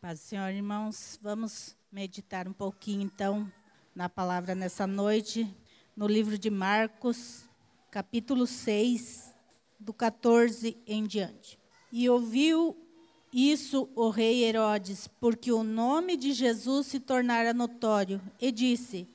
Paz, Senhor, irmãos, vamos meditar um pouquinho então na palavra nessa noite, no livro de Marcos, capítulo 6, do 14 em diante. E ouviu isso o rei Herodes, porque o nome de Jesus se tornara notório, e disse: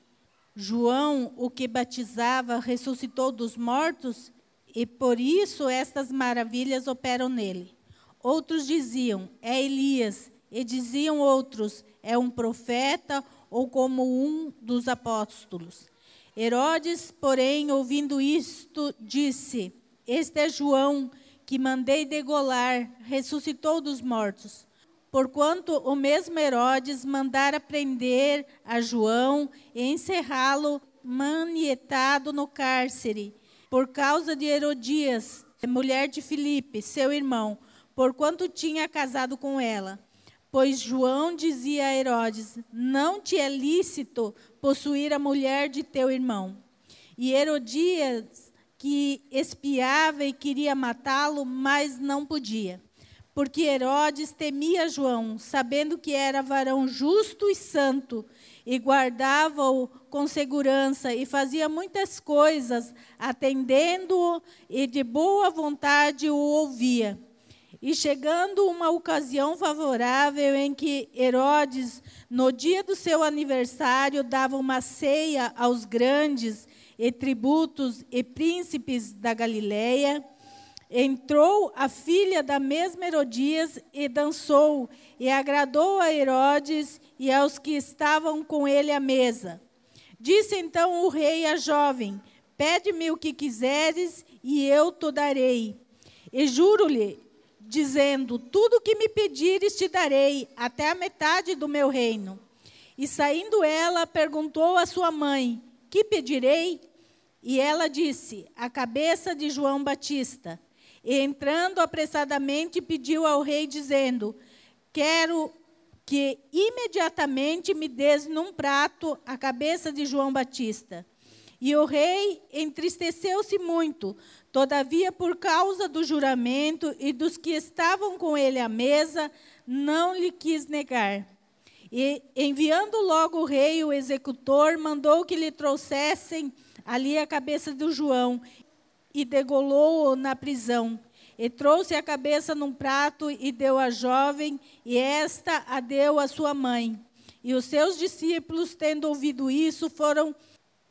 João, o que batizava, ressuscitou dos mortos, e por isso estas maravilhas operam nele. Outros diziam: É Elias. E diziam outros: é um profeta ou como um dos apóstolos. Herodes, porém, ouvindo isto, disse: Este é João, que mandei degolar, ressuscitou dos mortos. Porquanto o mesmo Herodes mandara prender a João e encerrá-lo manietado no cárcere, por causa de Herodias, mulher de Filipe, seu irmão, porquanto tinha casado com ela. Pois João dizia a Herodes: Não te é lícito possuir a mulher de teu irmão. E Herodias, que espiava e queria matá-lo, mas não podia. Porque Herodes temia João, sabendo que era varão justo e santo, e guardava-o com segurança, e fazia muitas coisas, atendendo-o, e de boa vontade o ouvia. E chegando uma ocasião favorável em que Herodes, no dia do seu aniversário, dava uma ceia aos grandes e tributos e príncipes da Galileia, entrou a filha da mesma Herodias e dançou, e agradou a Herodes e aos que estavam com ele à mesa. Disse então o rei à jovem: Pede-me o que quiseres e eu te darei. E juro-lhe dizendo: Tudo o que me pedires te darei, até a metade do meu reino. E saindo ela, perguntou à sua mãe: Que pedirei? E ela disse: A cabeça de João Batista. E entrando apressadamente, pediu ao rei, dizendo: Quero que imediatamente me des num prato a cabeça de João Batista. E o rei entristeceu-se muito, Todavia, por causa do juramento e dos que estavam com ele à mesa, não lhe quis negar. E, enviando logo o rei, o executor, mandou que lhe trouxessem ali a cabeça do João e degolou-o na prisão. E trouxe a cabeça num prato e deu à jovem, e esta a deu à sua mãe. E os seus discípulos, tendo ouvido isso, foram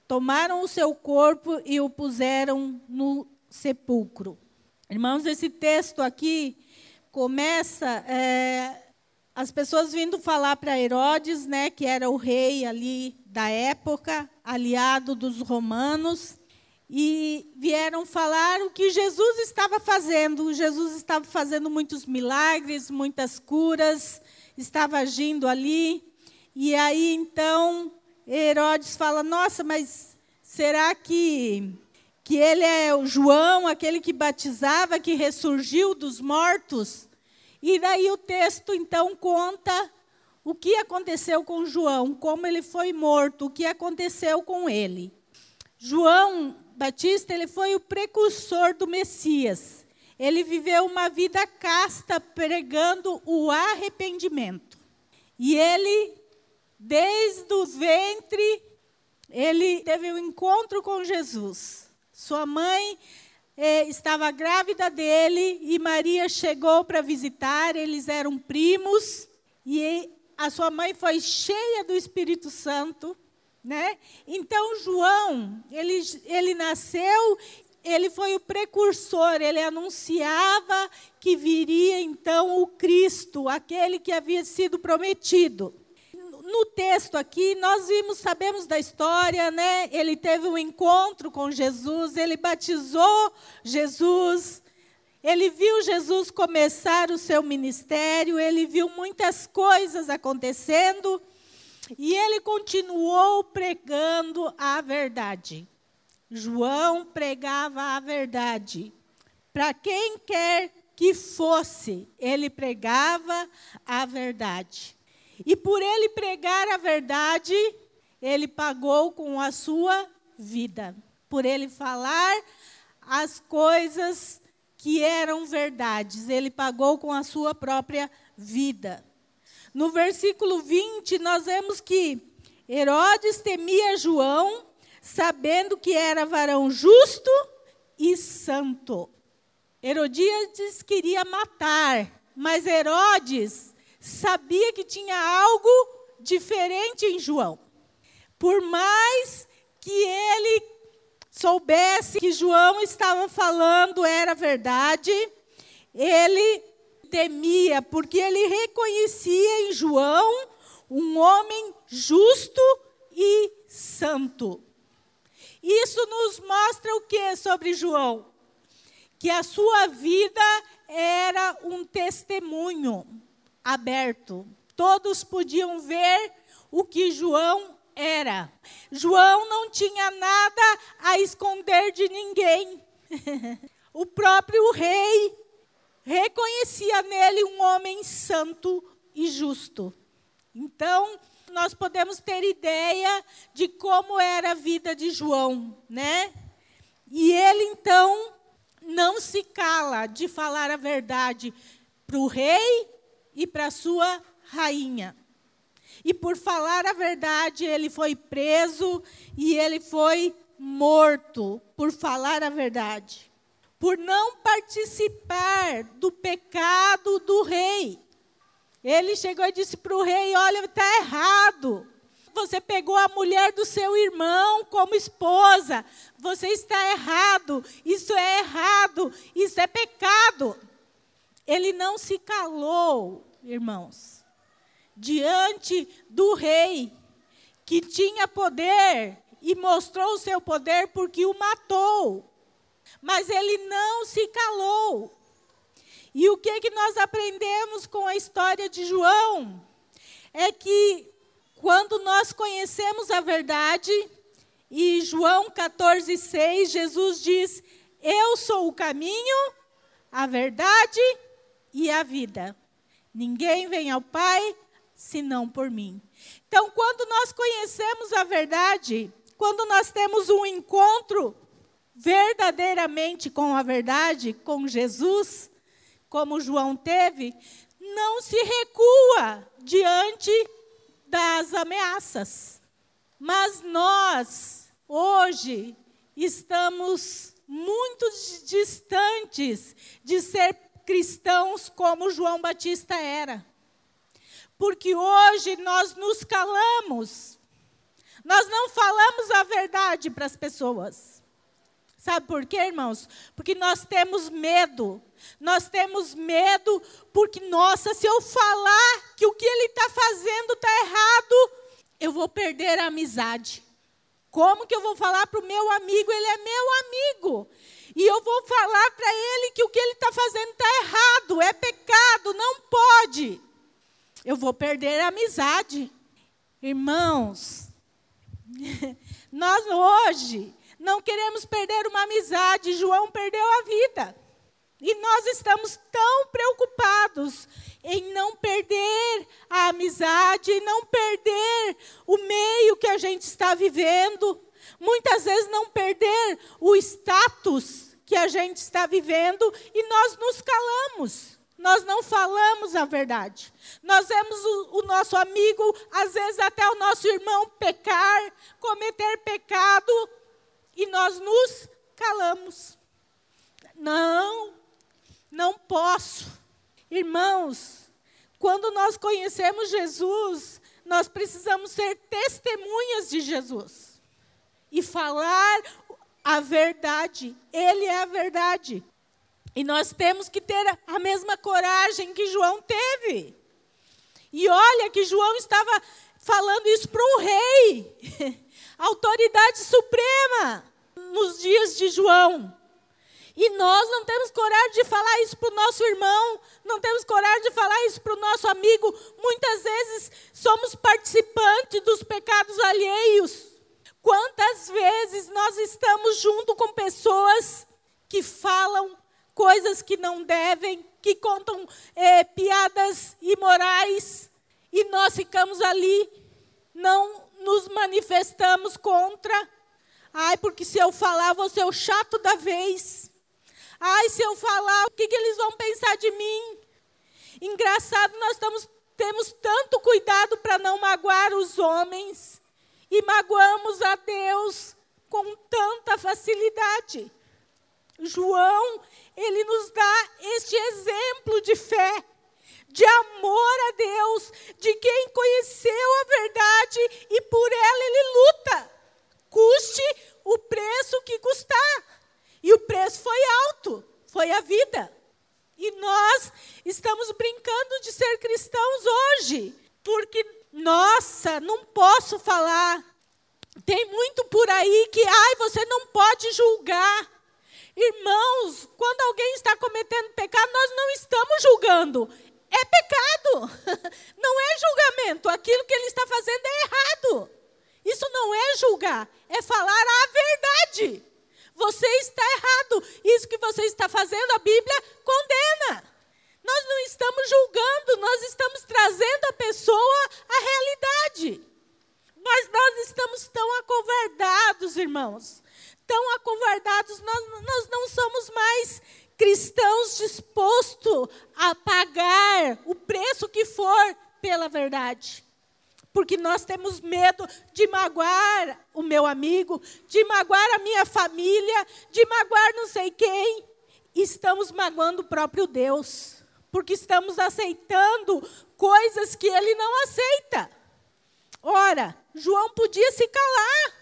tomaram o seu corpo e o puseram no sepulcro. Irmãos, esse texto aqui começa é, as pessoas vindo falar para Herodes, né, que era o rei ali da época, aliado dos romanos, e vieram falar o que Jesus estava fazendo. Jesus estava fazendo muitos milagres, muitas curas, estava agindo ali. E aí então Herodes fala: Nossa, mas será que que ele é o João, aquele que batizava, que ressurgiu dos mortos. E daí o texto então conta o que aconteceu com João, como ele foi morto, o que aconteceu com ele. João Batista, ele foi o precursor do Messias. Ele viveu uma vida casta pregando o arrependimento. E ele desde o ventre ele teve um encontro com Jesus. Sua mãe eh, estava grávida dele e Maria chegou para visitar, eles eram primos e a sua mãe foi cheia do Espírito Santo, né? Então João, ele, ele nasceu, ele foi o precursor, ele anunciava que viria então o Cristo, aquele que havia sido prometido no texto aqui, nós vimos, sabemos da história, né? Ele teve um encontro com Jesus, ele batizou Jesus, ele viu Jesus começar o seu ministério, ele viu muitas coisas acontecendo e ele continuou pregando a verdade. João pregava a verdade. Para quem quer que fosse, ele pregava a verdade. E por ele pregar a verdade, ele pagou com a sua vida. Por ele falar as coisas que eram verdades, ele pagou com a sua própria vida. No versículo 20, nós vemos que Herodes temia João, sabendo que era varão justo e santo. Herodíades queria matar, mas Herodes sabia que tinha algo diferente em João. Por mais que ele soubesse que João estava falando era verdade, ele temia, porque ele reconhecia em João um homem justo e santo. Isso nos mostra o que sobre João? Que a sua vida era um testemunho aberto. Todos podiam ver o que João era. João não tinha nada a esconder de ninguém. o próprio rei reconhecia nele um homem santo e justo. Então, nós podemos ter ideia de como era a vida de João, né? E ele então não se cala de falar a verdade para o rei e para sua rainha. E por falar a verdade, ele foi preso e ele foi morto por falar a verdade. Por não participar do pecado do rei. Ele chegou e disse para o rei: Olha, está errado. Você pegou a mulher do seu irmão como esposa. Você está errado. Isso é errado. Isso é pecado. Ele não se calou, irmãos, diante do rei, que tinha poder e mostrou o seu poder porque o matou. Mas ele não se calou. E o que, que nós aprendemos com a história de João? É que quando nós conhecemos a verdade, e João 14, 6, Jesus diz: Eu sou o caminho, a verdade e a vida. Ninguém vem ao Pai senão por mim. Então, quando nós conhecemos a verdade, quando nós temos um encontro verdadeiramente com a verdade, com Jesus, como João teve, não se recua diante das ameaças. Mas nós, hoje, estamos muito distantes de ser cristãos como João Batista era. Porque hoje nós nos calamos. Nós não falamos a verdade para as pessoas. Sabe por quê, irmãos? Porque nós temos medo. Nós temos medo porque, nossa, se eu falar que o que ele está fazendo está errado, eu vou perder a amizade. Como que eu vou falar para o meu amigo? Ele é meu amigo. E eu vou falar para ele que o que ele está fazendo está errado, é pecado, não pode. Eu vou perder a amizade. Irmãos, nós hoje não queremos perder uma amizade. João perdeu a vida. E nós estamos tão preocupados em não perder a amizade, não perder o meio que a gente está vivendo, muitas vezes não perder o status que a gente está vivendo e nós nos calamos. Nós não falamos a verdade. Nós vemos o, o nosso amigo, às vezes até o nosso irmão pecar, cometer pecado, e nós nos calamos. Não, não posso. Irmãos, quando nós conhecemos Jesus, nós precisamos ser testemunhas de Jesus e falar a verdade. Ele é a verdade. E nós temos que ter a mesma coragem que João teve. E olha que João estava falando isso para o rei. autoridade suprema nos dias de João. E nós não temos coragem de falar isso para o nosso irmão, não temos coragem de falar isso para o nosso amigo. Muitas vezes somos participantes dos pecados alheios. Quantas vezes nós estamos junto com pessoas que falam coisas que não devem, que contam é, piadas imorais, e nós ficamos ali, não nos manifestamos contra. Ai, porque se eu falar, vou ser o chato da vez. Ai, se eu falar, o que, que eles vão pensar de mim? Engraçado, nós estamos temos tanto cuidado para não magoar os homens e magoamos a Deus com tanta facilidade. João, ele nos dá este exemplo de fé, de amor a Deus, de quem conheceu a verdade e por ela ele luta, custe o preço que custar. E o preço foi alto, foi a vida. E nós estamos brincando de ser cristãos hoje, porque, nossa, não posso falar. Tem muito por aí que, ai, você não pode julgar. Irmãos, quando alguém está cometendo pecado, nós não estamos julgando. É pecado. Não é julgamento. Aquilo que ele está fazendo é errado. Isso não é julgar, é falar a verdade. Você está errado. Isso que você está fazendo, a Bíblia estamos julgando, nós estamos trazendo a pessoa à realidade. Mas nós estamos tão acovardados, irmãos. Tão acovardados, nós, nós não somos mais cristãos dispostos a pagar o preço que for pela verdade porque nós temos medo de magoar o meu amigo, de magoar a minha família, de magoar não sei quem. Estamos magoando o próprio Deus, porque estamos aceitando coisas que ele não aceita. Ora, João podia se calar.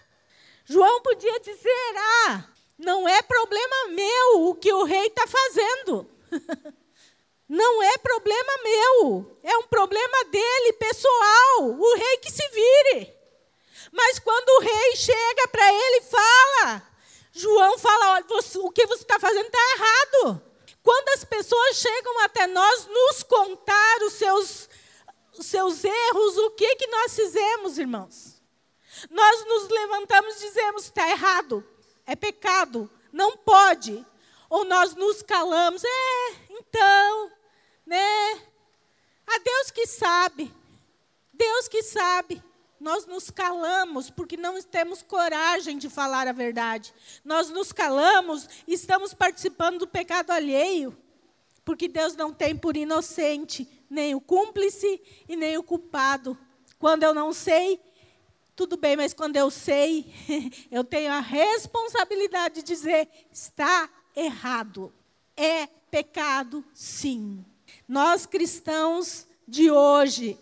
João podia dizer: ah, não é problema meu o que o rei está fazendo. Não é problema meu, é um problema dele, pessoal. O rei que se vire. Mas quando o rei chega para ele e fala, João fala: olha, o que você está fazendo está errado. Quando as pessoas chegam até nós nos contar os seus, os seus erros, o que, que nós fizemos, irmãos? Nós nos levantamos e dizemos: está errado, é pecado, não pode. Ou nós nos calamos, é, então, né? A Deus que sabe. Deus que sabe. Nós nos calamos porque não temos coragem de falar a verdade. Nós nos calamos e estamos participando do pecado alheio. Porque Deus não tem por inocente nem o cúmplice e nem o culpado. Quando eu não sei, tudo bem, mas quando eu sei, eu tenho a responsabilidade de dizer: está errado. É pecado, sim. Nós cristãos de hoje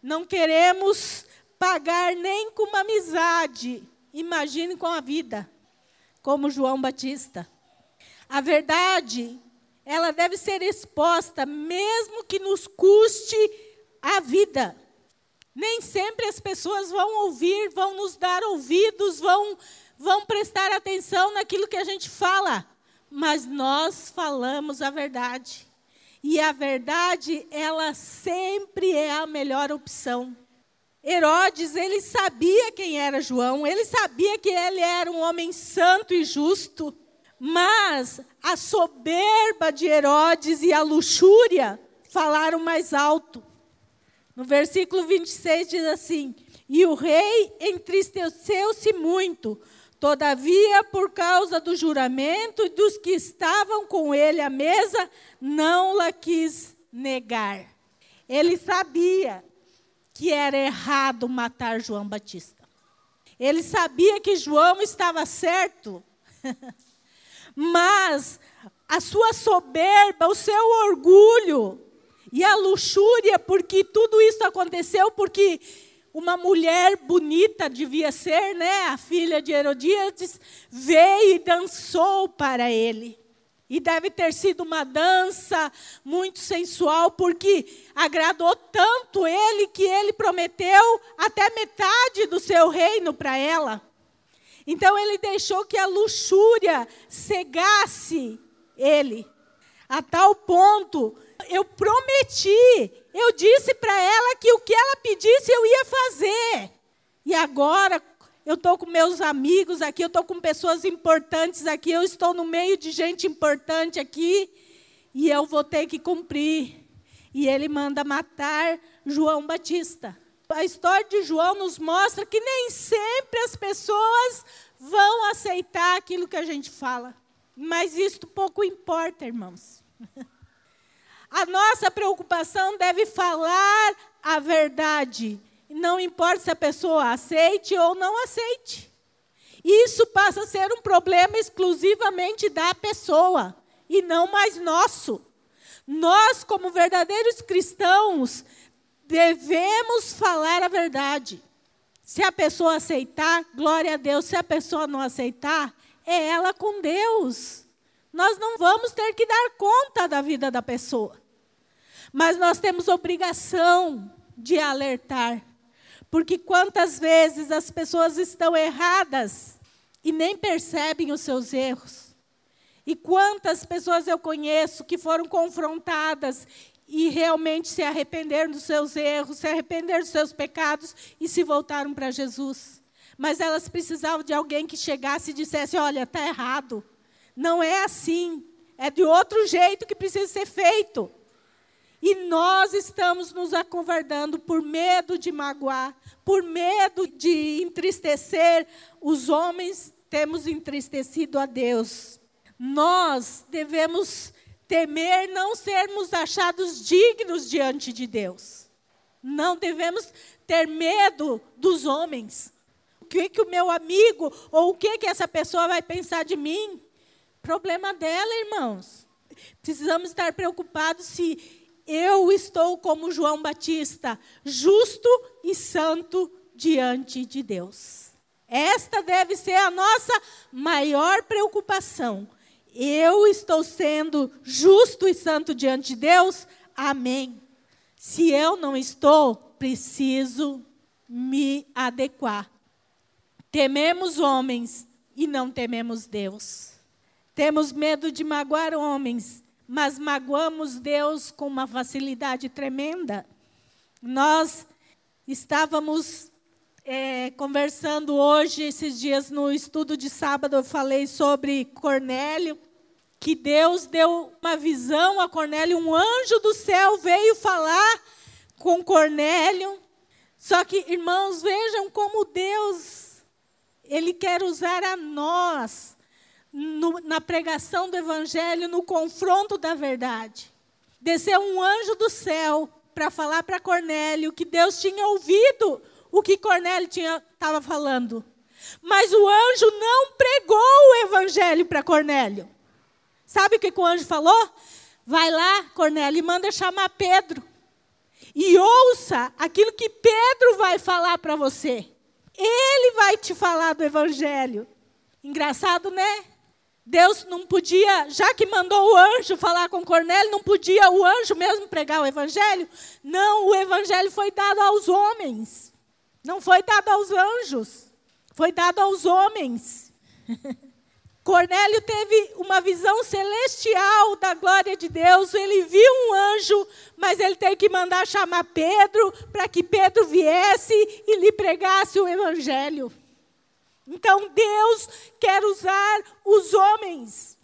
não queremos pagar nem com uma amizade, imagine com a vida, como João Batista. A verdade, ela deve ser exposta, mesmo que nos custe a vida. Nem sempre as pessoas vão ouvir, vão nos dar ouvidos, vão, vão prestar atenção naquilo que a gente fala, mas nós falamos a verdade. E a verdade, ela sempre é a melhor opção. Herodes, ele sabia quem era João, ele sabia que ele era um homem santo e justo, mas a soberba de Herodes e a luxúria falaram mais alto. No versículo 26 diz assim: E o rei entristeceu-se muito, Todavia, por causa do juramento e dos que estavam com ele à mesa, não la quis negar. Ele sabia que era errado matar João Batista. Ele sabia que João estava certo. Mas a sua soberba, o seu orgulho e a luxúria, porque tudo isso aconteceu porque uma mulher bonita devia ser, né? A filha de Herodíades veio e dançou para ele. E deve ter sido uma dança muito sensual, porque agradou tanto ele que ele prometeu até metade do seu reino para ela. Então ele deixou que a luxúria cegasse ele, a tal ponto eu prometi, eu disse para ela que o que ela pedisse eu ia fazer. E agora eu estou com meus amigos aqui, eu estou com pessoas importantes aqui, eu estou no meio de gente importante aqui, e eu vou ter que cumprir. E ele manda matar João Batista. A história de João nos mostra que nem sempre as pessoas vão aceitar aquilo que a gente fala. Mas isso pouco importa, irmãos. A nossa preocupação deve falar a verdade. Não importa se a pessoa aceite ou não aceite. Isso passa a ser um problema exclusivamente da pessoa e não mais nosso. Nós, como verdadeiros cristãos, devemos falar a verdade. Se a pessoa aceitar, glória a Deus. Se a pessoa não aceitar, é ela com Deus. Nós não vamos ter que dar conta da vida da pessoa. Mas nós temos obrigação de alertar. Porque quantas vezes as pessoas estão erradas e nem percebem os seus erros. E quantas pessoas eu conheço que foram confrontadas e realmente se arrependeram dos seus erros, se arrependeram dos seus pecados e se voltaram para Jesus. Mas elas precisavam de alguém que chegasse e dissesse: olha, está errado. Não é assim. É de outro jeito que precisa ser feito. E nós estamos nos acovardando por medo de magoar, por medo de entristecer os homens, temos entristecido a Deus. Nós devemos temer não sermos achados dignos diante de Deus. Não devemos ter medo dos homens. O que, que o meu amigo ou o que, que essa pessoa vai pensar de mim? Problema dela, irmãos. Precisamos estar preocupados se eu estou como João Batista, justo e santo diante de Deus. Esta deve ser a nossa maior preocupação. Eu estou sendo justo e santo diante de Deus? Amém. Se eu não estou, preciso me adequar. Tememos homens e não tememos Deus. Temos medo de magoar homens mas magoamos Deus com uma facilidade tremenda. Nós estávamos é, conversando hoje, esses dias no estudo de sábado, eu falei sobre Cornélio, que Deus deu uma visão a Cornélio, um anjo do céu veio falar com Cornélio. Só que, irmãos, vejam como Deus, Ele quer usar a nós no, na pregação do Evangelho, no confronto da verdade. Desceu um anjo do céu para falar para Cornélio que Deus tinha ouvido o que Cornélio estava falando. Mas o anjo não pregou o Evangelho para Cornélio. Sabe o que, que o anjo falou? Vai lá, Cornélio, e manda chamar Pedro. E ouça aquilo que Pedro vai falar para você. Ele vai te falar do Evangelho. Engraçado, né? Deus não podia, já que mandou o anjo falar com Cornélio, não podia o anjo mesmo pregar o evangelho? Não, o evangelho foi dado aos homens. Não foi dado aos anjos. Foi dado aos homens. Cornélio teve uma visão celestial da glória de Deus. Ele viu um anjo, mas ele teve que mandar chamar Pedro para que Pedro viesse e lhe pregasse o evangelho. Então Deus quer usar os homens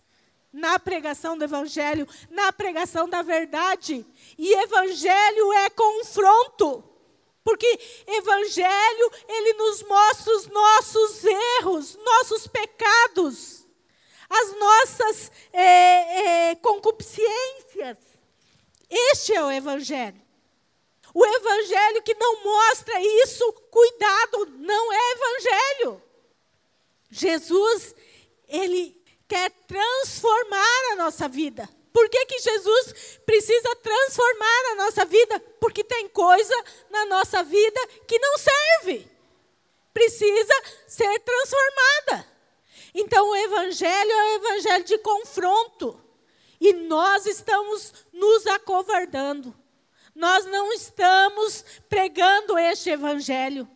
na pregação do evangelho, na pregação da verdade. E evangelho é confronto. Porque evangelho, ele nos mostra os nossos erros, nossos pecados, as nossas é, é, concupiscências. Este é o evangelho. O evangelho que não mostra isso, cuidado, não é evangelho. Jesus, ele quer transformar a nossa vida. Por que, que Jesus precisa transformar a nossa vida? Porque tem coisa na nossa vida que não serve. Precisa ser transformada. Então o evangelho é o evangelho de confronto. E nós estamos nos acovardando. Nós não estamos pregando este evangelho.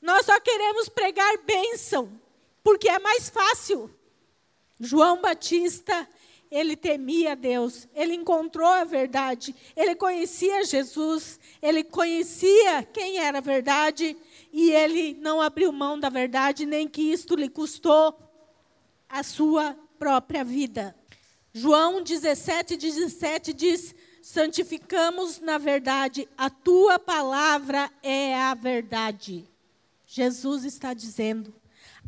Nós só queremos pregar bênção porque é mais fácil. João Batista, ele temia Deus, ele encontrou a verdade, ele conhecia Jesus, ele conhecia quem era a verdade e ele não abriu mão da verdade, nem que isto lhe custou a sua própria vida. João 17, 17 diz: santificamos na verdade, a tua palavra é a verdade. Jesus está dizendo: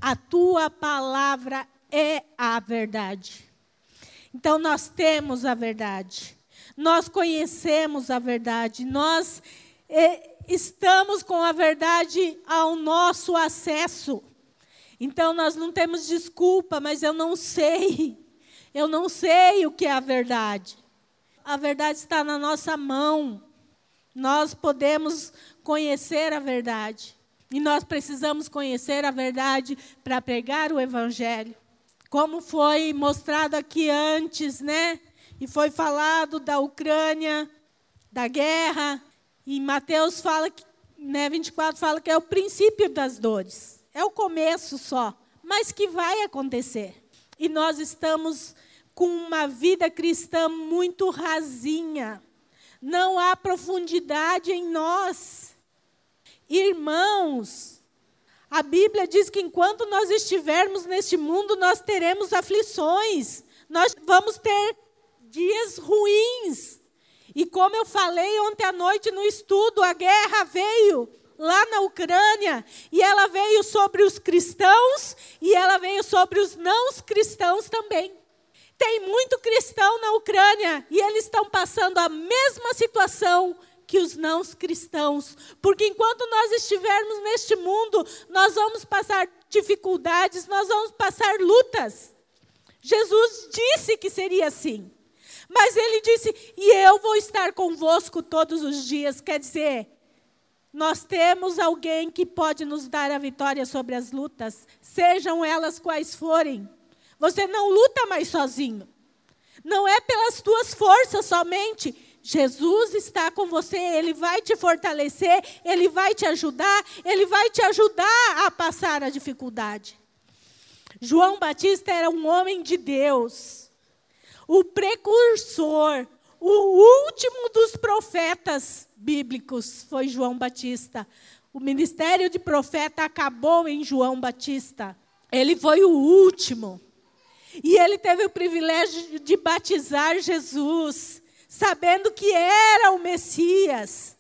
a tua palavra é a verdade. Então nós temos a verdade. nós conhecemos a verdade, nós eh, estamos com a verdade ao nosso acesso. Então nós não temos desculpa, mas eu não sei. Eu não sei o que é a verdade. A verdade está na nossa mão. Nós podemos conhecer a verdade. E nós precisamos conhecer a verdade para pregar o evangelho. Como foi mostrado aqui antes, né? E foi falado da Ucrânia, da guerra, e Mateus fala que, né, 24 fala que é o princípio das dores. É o começo só, mas que vai acontecer. E nós estamos com uma vida cristã muito rasinha. Não há profundidade em nós. Irmãos, a Bíblia diz que enquanto nós estivermos neste mundo, nós teremos aflições. Nós vamos ter dias ruins. E como eu falei ontem à noite no estudo, a guerra veio lá na Ucrânia e ela veio sobre os cristãos e ela veio sobre os não cristãos também. Tem muito cristão na Ucrânia e eles estão passando a mesma situação que os não cristãos, porque enquanto nós estivermos neste mundo, nós vamos passar dificuldades, nós vamos passar lutas. Jesus disse que seria assim. Mas ele disse: E eu vou estar convosco todos os dias. Quer dizer, nós temos alguém que pode nos dar a vitória sobre as lutas, sejam elas quais forem. Você não luta mais sozinho. Não é pelas tuas forças somente. Jesus está com você, ele vai te fortalecer, ele vai te ajudar, ele vai te ajudar a passar a dificuldade. João Batista era um homem de Deus o precursor, o último dos profetas bíblicos foi João Batista. O ministério de profeta acabou em João Batista. Ele foi o último. E ele teve o privilégio de batizar Jesus, sabendo que era o Messias.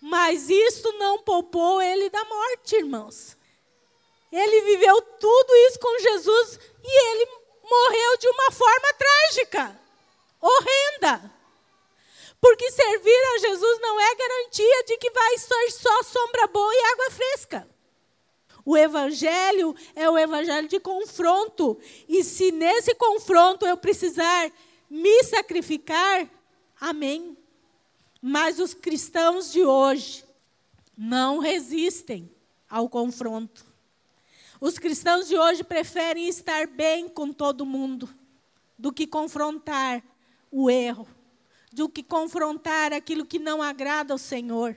Mas isso não poupou ele da morte, irmãos. Ele viveu tudo isso com Jesus e ele morreu de uma forma trágica, horrenda. Porque servir a Jesus não é garantia de que vai ser só sombra boa e água fresca. O evangelho é o evangelho de confronto. E se nesse confronto eu precisar me sacrificar, amém. Mas os cristãos de hoje não resistem ao confronto. Os cristãos de hoje preferem estar bem com todo mundo do que confrontar o erro, do que confrontar aquilo que não agrada ao Senhor.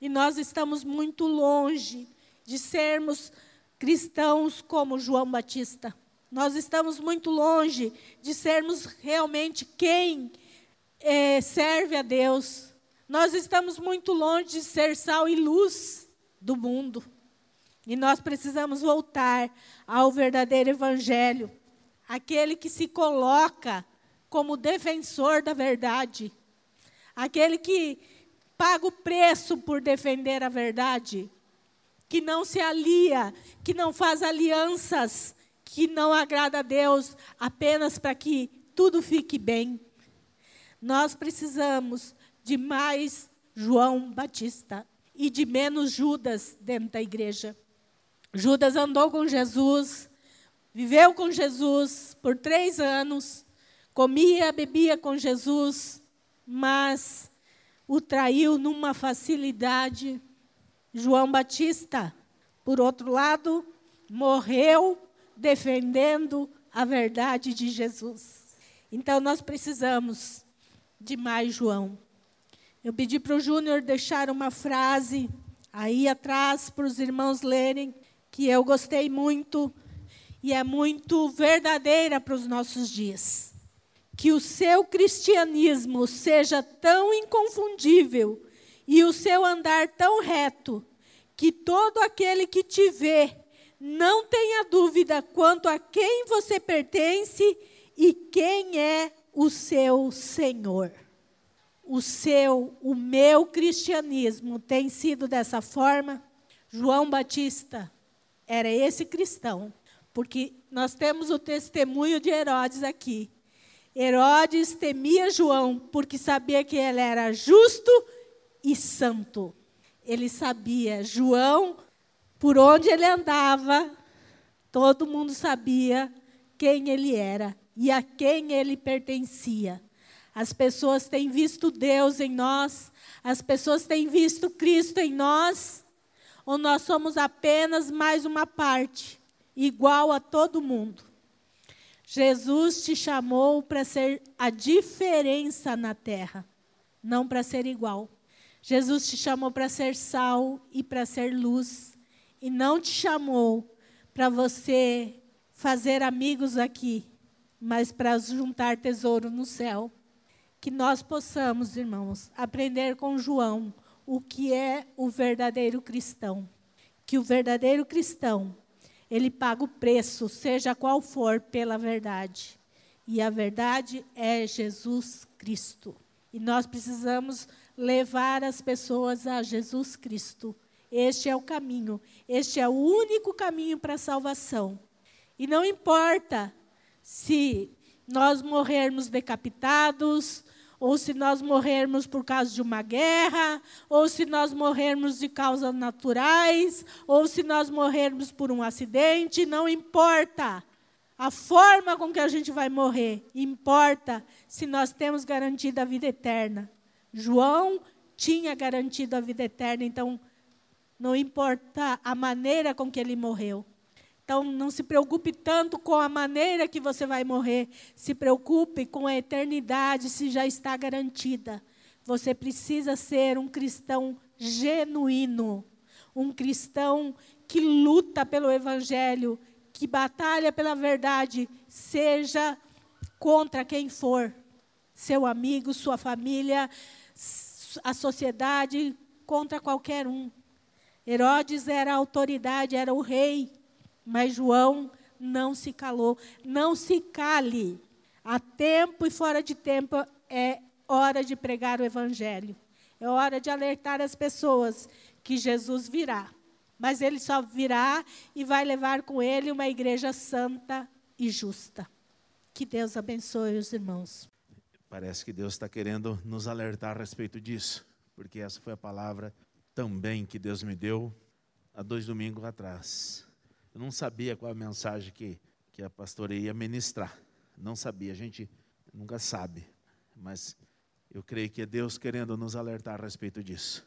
E nós estamos muito longe de sermos cristãos como João Batista. Nós estamos muito longe de sermos realmente quem é, serve a Deus. Nós estamos muito longe de ser sal e luz do mundo. E nós precisamos voltar ao verdadeiro evangelho, aquele que se coloca como defensor da verdade, aquele que paga o preço por defender a verdade, que não se alia, que não faz alianças que não agrada a Deus apenas para que tudo fique bem. Nós precisamos de mais João Batista e de menos Judas dentro da igreja. Judas andou com Jesus, viveu com Jesus por três anos, comia, bebia com Jesus, mas o traiu numa facilidade. João Batista, por outro lado, morreu defendendo a verdade de Jesus. Então nós precisamos de mais João. Eu pedi para o Júnior deixar uma frase aí atrás para os irmãos lerem que eu gostei muito e é muito verdadeira para os nossos dias. Que o seu cristianismo seja tão inconfundível e o seu andar tão reto, que todo aquele que te vê não tenha dúvida quanto a quem você pertence e quem é o seu Senhor. O seu, o meu cristianismo tem sido dessa forma. João Batista, era esse cristão, porque nós temos o testemunho de Herodes aqui. Herodes temia João porque sabia que ele era justo e santo. Ele sabia, João, por onde ele andava, todo mundo sabia quem ele era e a quem ele pertencia. As pessoas têm visto Deus em nós, as pessoas têm visto Cristo em nós, ou nós somos apenas mais uma parte, igual a todo mundo. Jesus te chamou para ser a diferença na terra, não para ser igual. Jesus te chamou para ser sal e para ser luz, e não te chamou para você fazer amigos aqui, mas para juntar tesouro no céu. Que nós possamos, irmãos, aprender com João o que é o verdadeiro cristão. Que o verdadeiro cristão ele paga o preço, seja qual for, pela verdade. E a verdade é Jesus Cristo. E nós precisamos levar as pessoas a Jesus Cristo. Este é o caminho, este é o único caminho para a salvação. E não importa se nós morrermos decapitados, ou se nós morrermos por causa de uma guerra, ou se nós morrermos de causas naturais, ou se nós morrermos por um acidente, não importa a forma com que a gente vai morrer, importa se nós temos garantida a vida eterna. João tinha garantido a vida eterna, então não importa a maneira com que ele morreu. Então, não se preocupe tanto com a maneira que você vai morrer, se preocupe com a eternidade, se já está garantida. Você precisa ser um cristão genuíno, um cristão que luta pelo Evangelho, que batalha pela verdade, seja contra quem for seu amigo, sua família, a sociedade, contra qualquer um. Herodes era a autoridade, era o rei. Mas João não se calou. Não se cale. A tempo e fora de tempo é hora de pregar o Evangelho. É hora de alertar as pessoas que Jesus virá. Mas ele só virá e vai levar com ele uma igreja santa e justa. Que Deus abençoe os irmãos. Parece que Deus está querendo nos alertar a respeito disso, porque essa foi a palavra também que Deus me deu há dois domingos atrás. Eu não sabia qual a mensagem que, que a pastora ia ministrar. Não sabia, a gente nunca sabe. Mas eu creio que é Deus querendo nos alertar a respeito disso.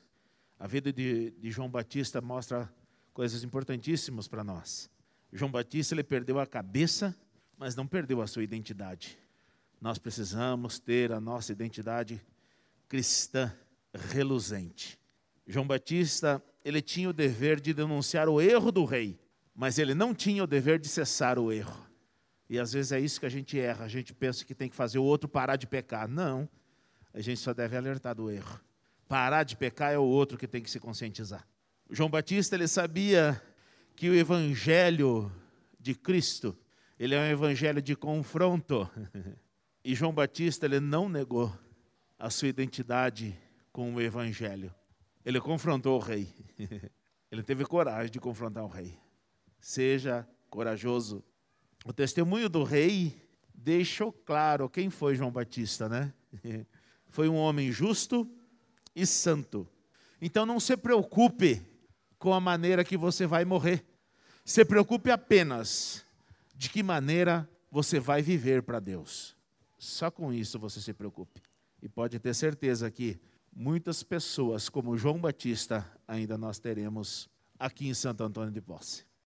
A vida de, de João Batista mostra coisas importantíssimas para nós. João Batista ele perdeu a cabeça, mas não perdeu a sua identidade. Nós precisamos ter a nossa identidade cristã reluzente. João Batista, ele tinha o dever de denunciar o erro do rei, mas ele não tinha o dever de cessar o erro. E às vezes é isso que a gente erra, a gente pensa que tem que fazer o outro parar de pecar. Não, a gente só deve alertar do erro. Parar de pecar é o outro que tem que se conscientizar. João Batista, ele sabia que o evangelho de Cristo, ele é um evangelho de confronto. E João Batista, ele não negou a sua identidade com o evangelho. Ele confrontou o rei. Ele teve coragem de confrontar o rei seja corajoso. O testemunho do rei deixou claro quem foi João Batista, né? Foi um homem justo e santo. Então não se preocupe com a maneira que você vai morrer. Se preocupe apenas de que maneira você vai viver para Deus. Só com isso você se preocupe. E pode ter certeza que muitas pessoas como João Batista ainda nós teremos aqui em Santo Antônio de Posse.